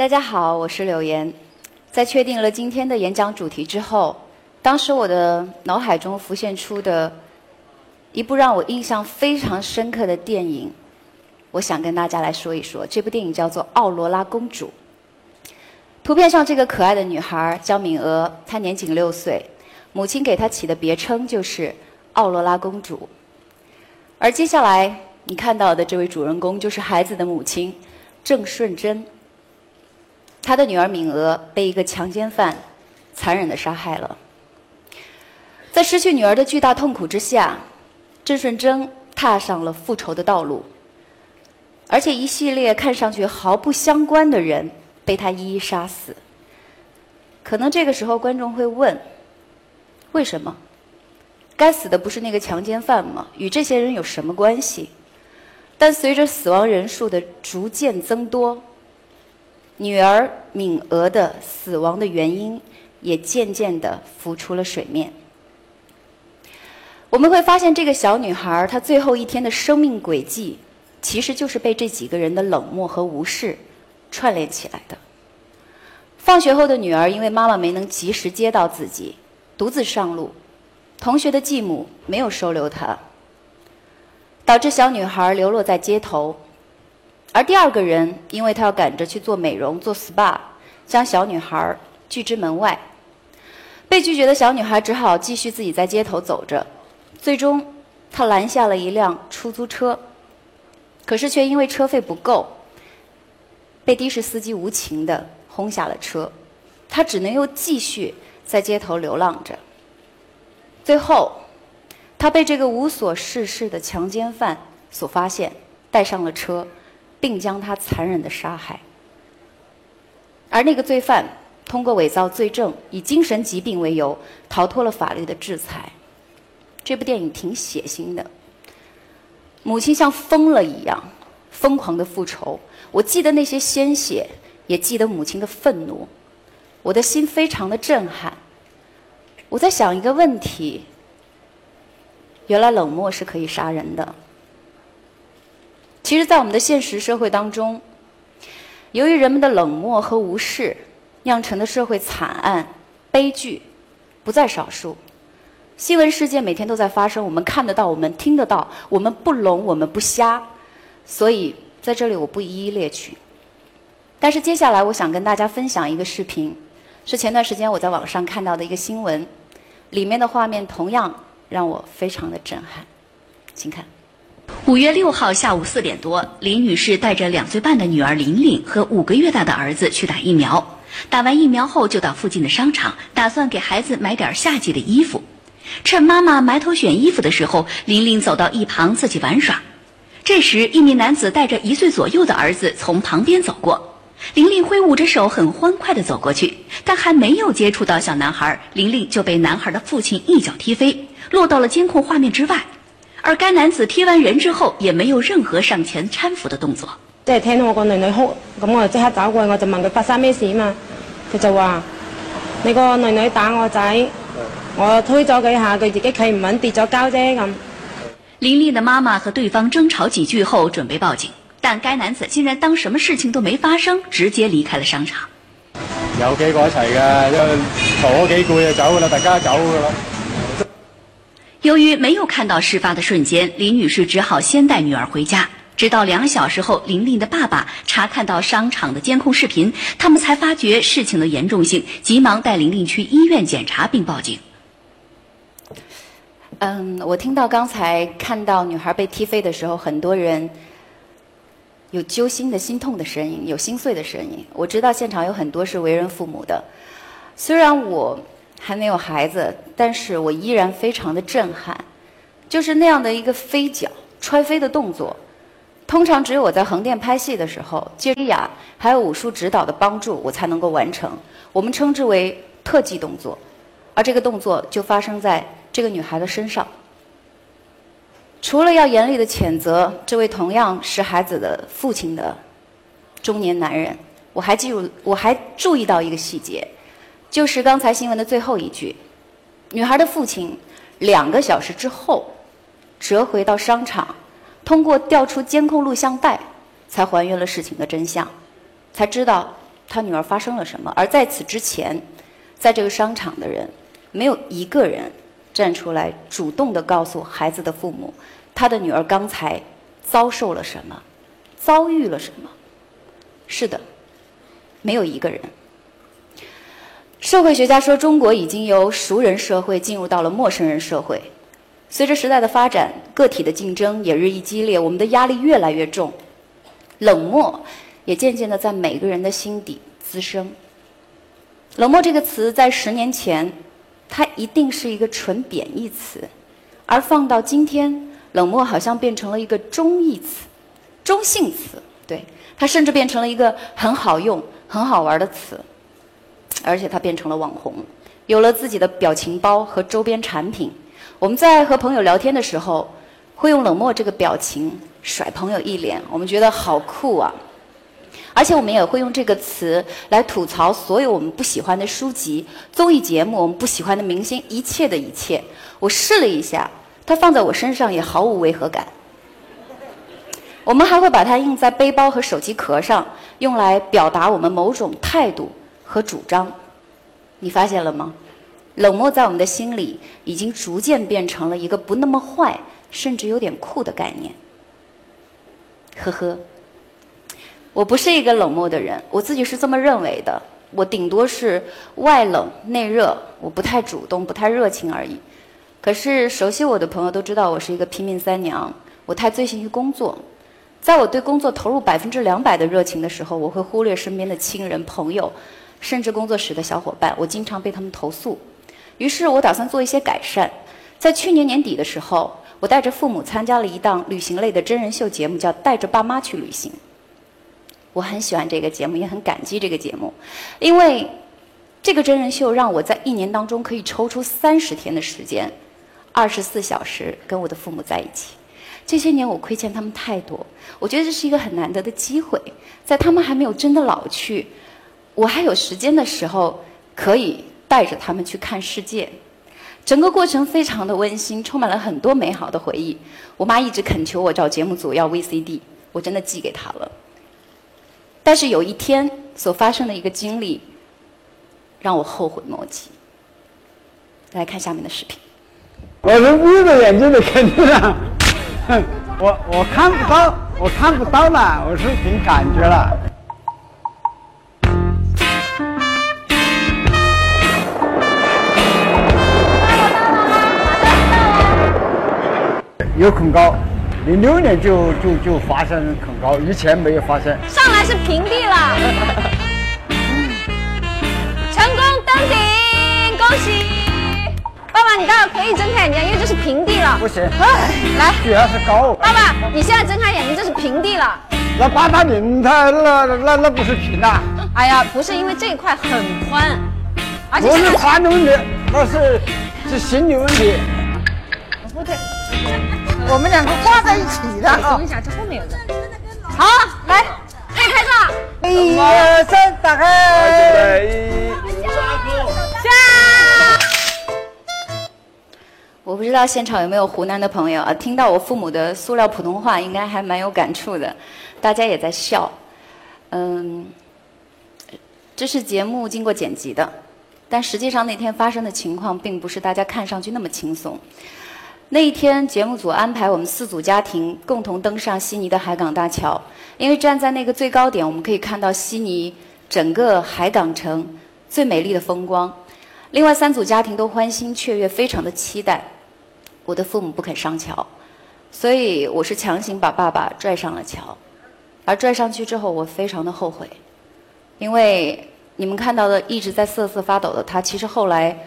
大家好，我是柳岩。在确定了今天的演讲主题之后，当时我的脑海中浮现出的一部让我印象非常深刻的电影，我想跟大家来说一说。这部电影叫做《奥罗拉公主》。图片上这个可爱的女孩叫敏娥，她年仅六岁，母亲给她起的别称就是奥罗拉公主。而接下来你看到的这位主人公就是孩子的母亲郑顺贞。他的女儿敏娥被一个强奸犯残忍的杀害了。在失去女儿的巨大痛苦之下，郑顺贞踏上了复仇的道路，而且一系列看上去毫不相关的人被他一一杀死。可能这个时候观众会问：为什么？该死的不是那个强奸犯吗？与这些人有什么关系？但随着死亡人数的逐渐增多。女儿敏娥的死亡的原因也渐渐地浮出了水面。我们会发现，这个小女孩她最后一天的生命轨迹，其实就是被这几个人的冷漠和无视串联起来的。放学后的女儿因为妈妈没能及时接到自己，独自上路，同学的继母没有收留她，导致小女孩流落在街头。而第二个人，因为他要赶着去做美容、做 SPA，将小女孩拒之门外。被拒绝的小女孩只好继续自己在街头走着。最终，她拦下了一辆出租车，可是却因为车费不够，被的士司机无情地轰下了车。她只能又继续在街头流浪着。最后，她被这个无所事事的强奸犯所发现，带上了车。并将他残忍的杀害，而那个罪犯通过伪造罪证，以精神疾病为由逃脱了法律的制裁。这部电影挺血腥的，母亲像疯了一样疯狂的复仇。我记得那些鲜血，也记得母亲的愤怒，我的心非常的震撼。我在想一个问题：原来冷漠是可以杀人的。其实，在我们的现实社会当中，由于人们的冷漠和无视，酿成的社会惨案、悲剧不在少数。新闻事件每天都在发生，我们看得到，我们听得到，我们不聋，我们不瞎。所以，在这里我不一一列举。但是，接下来我想跟大家分享一个视频，是前段时间我在网上看到的一个新闻，里面的画面同样让我非常的震撼，请看。五月六号下午四点多，林女士带着两岁半的女儿玲玲和五个月大的儿子去打疫苗。打完疫苗后，就到附近的商场，打算给孩子买点夏季的衣服。趁妈妈埋头选衣服的时候，玲玲走到一旁自己玩耍。这时，一名男子带着一岁左右的儿子从旁边走过，玲玲挥舞着手，很欢快地走过去，但还没有接触到小男孩，玲玲就被男孩的父亲一脚踢飞，落到了监控画面之外。而该男子踢完人之后，也没有任何上前搀扶的动作。即系听到我个女女哭，咁我就即刻走过去，我就问佢发生咩事嘛。佢就话：你个女女打我仔，我推咗佢下，佢自己企唔稳，跌咗跤啫咁。林丽的妈妈和对方争吵几句后，准备报警，但该男子竟然当什么事情都没发生，直接离开了商场。有几个一齐嘅，因为嘈咗几句就走噶啦，大家走噶啦。由于没有看到事发的瞬间，李女士只好先带女儿回家。直到两小时后，玲玲的爸爸查看到商场的监控视频，他们才发觉事情的严重性，急忙带玲玲去医院检查并报警。嗯，我听到刚才看到女孩被踢飞的时候，很多人有揪心的心痛的声音，有心碎的声音。我知道现场有很多是为人父母的，虽然我。还没有孩子，但是我依然非常的震撼，就是那样的一个飞脚、踹飞的动作，通常只有我在横店拍戏的时候，借利亚还有武术指导的帮助，我才能够完成。我们称之为特技动作，而这个动作就发生在这个女孩的身上。除了要严厉的谴责这位同样是孩子的父亲的中年男人，我还记住，我还注意到一个细节。就是刚才新闻的最后一句，女孩的父亲两个小时之后折回到商场，通过调出监控录像带，才还原了事情的真相，才知道他女儿发生了什么。而在此之前，在这个商场的人，没有一个人站出来主动的告诉孩子的父母，他的女儿刚才遭受了什么，遭遇了什么。是的，没有一个人。社会学家说，中国已经由熟人社会进入到了陌生人社会。随着时代的发展，个体的竞争也日益激烈，我们的压力越来越重，冷漠也渐渐的在每个人的心底滋生。冷漠这个词在十年前，它一定是一个纯贬义词，而放到今天，冷漠好像变成了一个中义词、中性词。对，它甚至变成了一个很好用、很好玩的词，而且它变成了网红，有了自己的表情包和周边产品。我们在和朋友聊天的时候，会用冷漠这个表情甩朋友一脸，我们觉得好酷啊！而且我们也会用这个词来吐槽所有我们不喜欢的书籍、综艺节目、我们不喜欢的明星，一切的一切。我试了一下，它放在我身上也毫无违和感。我们还会把它印在背包和手机壳上，用来表达我们某种态度和主张。你发现了吗？冷漠在我们的心里已经逐渐变成了一个不那么坏，甚至有点酷的概念。呵呵，我不是一个冷漠的人，我自己是这么认为的。我顶多是外冷内热，我不太主动，不太热情而已。可是熟悉我的朋友都知道，我是一个拼命三娘，我太醉心于工作。在我对工作投入百分之两百的热情的时候，我会忽略身边的亲人、朋友，甚至工作室的小伙伴。我经常被他们投诉。于是我打算做一些改善，在去年年底的时候，我带着父母参加了一档旅行类的真人秀节目，叫《带着爸妈去旅行》。我很喜欢这个节目，也很感激这个节目，因为这个真人秀让我在一年当中可以抽出三十天的时间，二十四小时跟我的父母在一起。这些年我亏欠他们太多，我觉得这是一个很难得的机会，在他们还没有真的老去，我还有时间的时候，可以。带着他们去看世界，整个过程非常的温馨，充满了很多美好的回忆。我妈一直恳求我找节目组要 VCD，我真的寄给她了。但是有一天所发生的一个经历，让我后悔莫及。来看下面的视频。我是闭着眼睛的，肯定啊，我我看不到，我看不到了，我是凭感觉了。有恐高，零六年就就就发生恐高，以前没有发生。上来是平地了，成功登顶，恭喜！爸爸，你待会可以睁开眼睛，因为这是平地了。不行，来，主要是高。爸爸，你现在睁开眼睛，这是平地了。那八达岭它那那那不是平的。哎呀，不是，因为这一块很宽，而且不是宽的问题，那是是心理问题。我们两个挂在一起的啊！等一下，这后面有人。好，来，可以拍照。一二三，打开。下。我不知道现场有没有湖南的朋友啊？听到我父母的塑料普通话，应该还蛮有感触的。大家也在笑。嗯，这是节目经过剪辑的，但实际上那天发生的情况，并不是大家看上去那么轻松。那一天，节目组安排我们四组家庭共同登上悉尼的海港大桥，因为站在那个最高点，我们可以看到悉尼整个海港城最美丽的风光。另外三组家庭都欢欣雀跃，非常的期待。我的父母不肯上桥，所以我是强行把爸爸拽上了桥。而拽上去之后，我非常的后悔，因为你们看到的一直在瑟瑟发抖的他，其实后来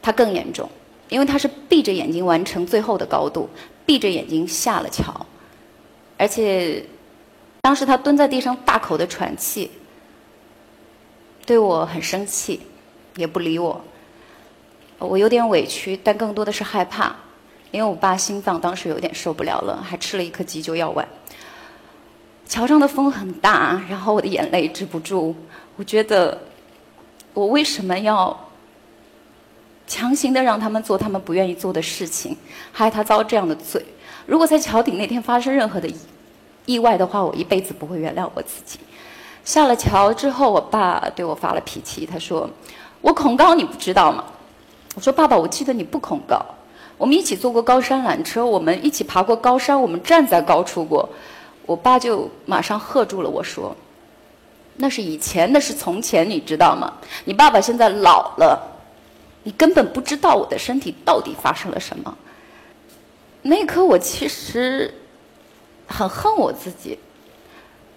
他更严重。因为他是闭着眼睛完成最后的高度，闭着眼睛下了桥，而且当时他蹲在地上大口的喘气，对我很生气，也不理我。我有点委屈，但更多的是害怕，因为我爸心脏当时有点受不了了，还吃了一颗急救药丸。桥上的风很大，然后我的眼泪止不住。我觉得，我为什么要？强行的让他们做他们不愿意做的事情，害他遭这样的罪。如果在桥顶那天发生任何的意外的话，我一辈子不会原谅我自己。下了桥之后，我爸对我发了脾气，他说：“我恐高，你不知道吗？”我说：“爸爸，我记得你不恐高，我们一起坐过高山缆车，我们一起爬过高山，我们站在高处过。”我爸就马上喝住了我说：“那是以前，那是从前，你知道吗？你爸爸现在老了，你根本不知道我的身体到底发生了什么。”那一刻，我其实很恨我自己。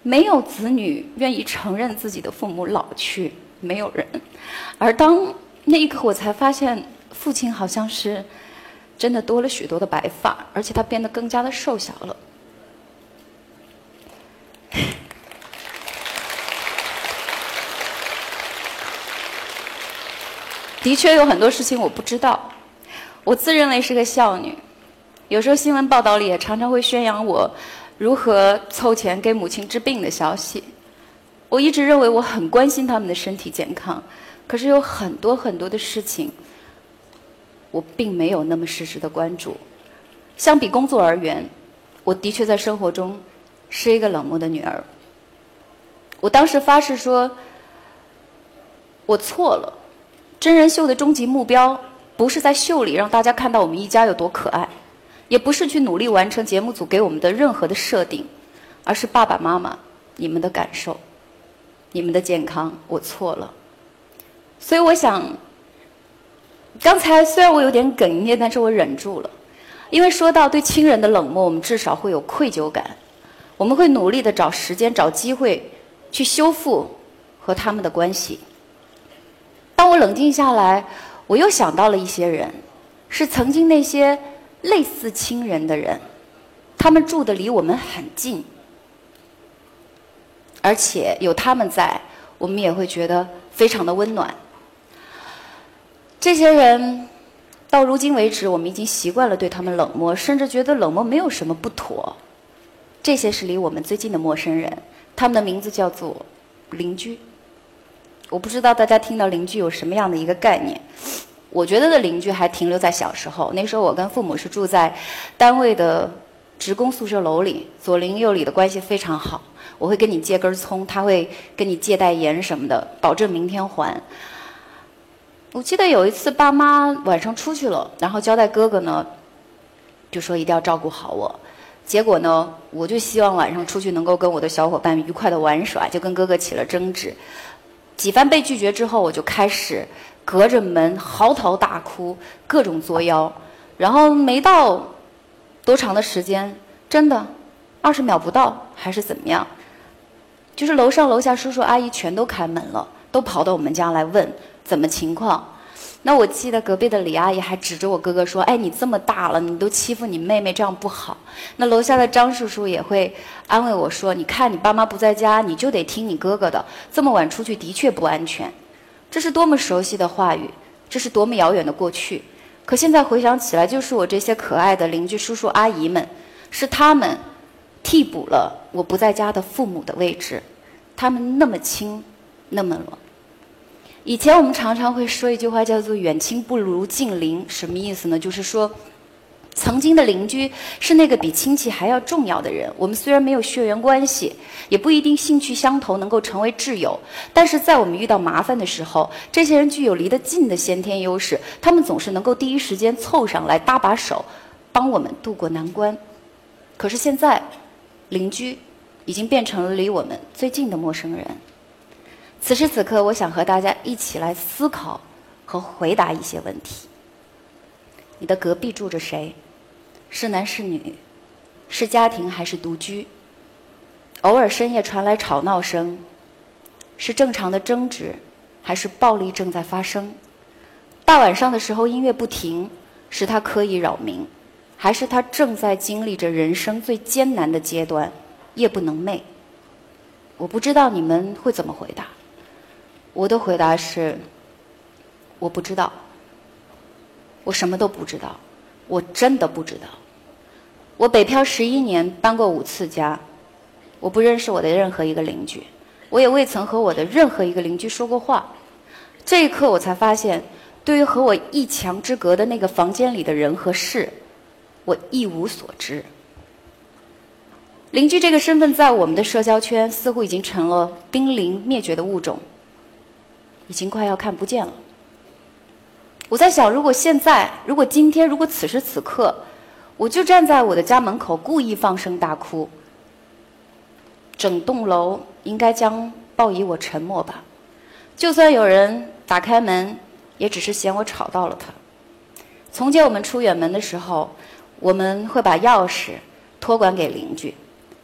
没有子女愿意承认自己的父母老去，没有人。而当那一刻，我才发现，父亲好像是真的多了许多的白发，而且他变得更加的瘦小了。的确有很多事情我不知道，我自认为是个孝女，有时候新闻报道里也常常会宣扬我。如何凑钱给母亲治病的消息？我一直认为我很关心他们的身体健康，可是有很多很多的事情，我并没有那么实时的关注。相比工作而言，我的确在生活中是一个冷漠的女儿。我当时发誓说，我错了。真人秀的终极目标不是在秀里让大家看到我们一家有多可爱。也不是去努力完成节目组给我们的任何的设定，而是爸爸妈妈你们的感受，你们的健康，我错了。所以我想，刚才虽然我有点哽咽，但是我忍住了，因为说到对亲人的冷漠，我们至少会有愧疚感，我们会努力的找时间、找机会去修复和他们的关系。当我冷静下来，我又想到了一些人，是曾经那些。类似亲人的人，他们住的离我们很近，而且有他们在，我们也会觉得非常的温暖。这些人到如今为止，我们已经习惯了对他们冷漠，甚至觉得冷漠没有什么不妥。这些是离我们最近的陌生人，他们的名字叫做邻居。我不知道大家听到邻居有什么样的一个概念。我觉得的邻居还停留在小时候，那时候我跟父母是住在单位的职工宿舍楼里，左邻右里的关系非常好。我会跟你借根葱，他会跟你借袋盐什么的，保证明天还。我记得有一次爸妈晚上出去了，然后交代哥哥呢，就说一定要照顾好我。结果呢，我就希望晚上出去能够跟我的小伙伴愉快的玩耍，就跟哥哥起了争执。几番被拒绝之后，我就开始。隔着门嚎啕大哭，各种作妖，然后没到多长的时间，真的二十秒不到，还是怎么样？就是楼上楼下叔叔阿姨全都开门了，都跑到我们家来问怎么情况。那我记得隔壁的李阿姨还指着我哥哥说：“哎，你这么大了，你都欺负你妹妹，这样不好。”那楼下的张叔叔也会安慰我说：“你看你爸妈不在家，你就得听你哥哥的，这么晚出去的确不安全。”这是多么熟悉的话语，这是多么遥远的过去。可现在回想起来，就是我这些可爱的邻居叔叔阿姨们，是他们替补了我不在家的父母的位置。他们那么亲，那么冷。以前我们常常会说一句话，叫做“远亲不如近邻”，什么意思呢？就是说。曾经的邻居是那个比亲戚还要重要的人。我们虽然没有血缘关系，也不一定兴趣相投能够成为挚友，但是在我们遇到麻烦的时候，这些人具有离得近的先天优势，他们总是能够第一时间凑上来搭把手，帮我们渡过难关。可是现在，邻居已经变成了离我们最近的陌生人。此时此刻，我想和大家一起来思考和回答一些问题。你的隔壁住着谁？是男是女？是家庭还是独居？偶尔深夜传来吵闹声，是正常的争执，还是暴力正在发生？大晚上的时候音乐不停，是他刻意扰民，还是他正在经历着人生最艰难的阶段，夜不能寐？我不知道你们会怎么回答。我的回答是：我不知道。我什么都不知道，我真的不知道。我北漂十一年，搬过五次家，我不认识我的任何一个邻居，我也未曾和我的任何一个邻居说过话。这一刻，我才发现，对于和我一墙之隔的那个房间里的人和事，我一无所知。邻居这个身份在我们的社交圈似乎已经成了濒临灭绝的物种，已经快要看不见了。我在想，如果现在，如果今天，如果此时此刻，我就站在我的家门口故意放声大哭，整栋楼应该将报以我沉默吧。就算有人打开门，也只是嫌我吵到了他。从前我们出远门的时候，我们会把钥匙托管给邻居。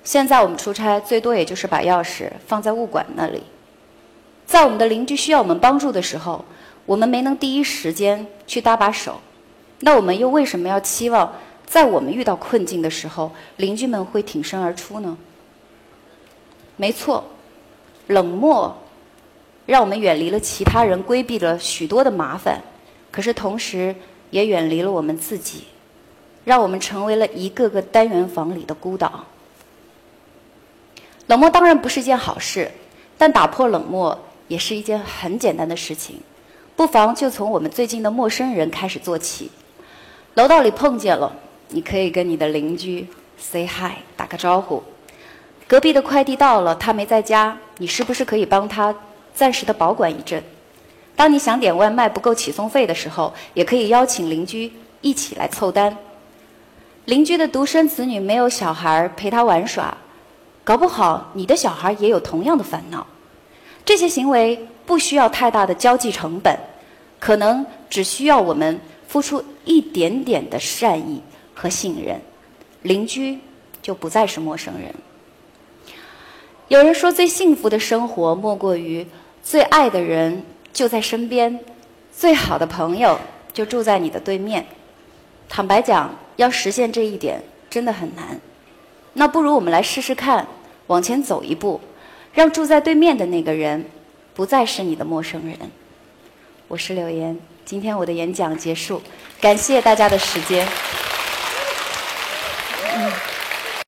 现在我们出差，最多也就是把钥匙放在物管那里。在我们的邻居需要我们帮助的时候，我们没能第一时间去搭把手，那我们又为什么要期望在我们遇到困境的时候，邻居们会挺身而出呢？没错，冷漠让我们远离了其他人，规避了许多的麻烦，可是同时也远离了我们自己，让我们成为了一个个单元房里的孤岛。冷漠当然不是一件好事，但打破冷漠也是一件很简单的事情。不妨就从我们最近的陌生人开始做起。楼道里碰见了，你可以跟你的邻居 say hi，打个招呼。隔壁的快递到了，他没在家，你是不是可以帮他暂时的保管一阵？当你想点外卖不够起送费的时候，也可以邀请邻居一起来凑单。邻居的独生子女没有小孩陪他玩耍。搞不好你的小孩也有同样的烦恼，这些行为不需要太大的交际成本，可能只需要我们付出一点点的善意和信任，邻居就不再是陌生人。有人说，最幸福的生活莫过于最爱的人就在身边，最好的朋友就住在你的对面。坦白讲，要实现这一点真的很难。那不如我们来试试看，往前走一步，让住在对面的那个人不再是你的陌生人。我是柳岩，今天我的演讲结束，感谢大家的时间。